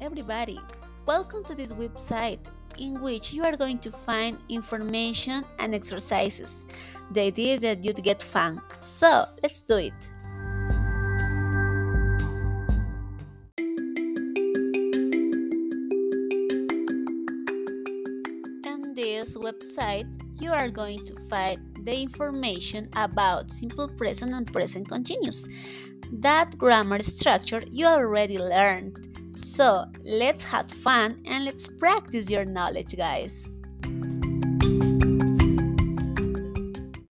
everybody! Welcome to this website in which you are going to find information and exercises. The idea is that you'd get fun. So let's do it! On this website, you are going to find the information about simple present and present continuous. That grammar structure you already learned. So let's have fun and let's practice your knowledge, guys.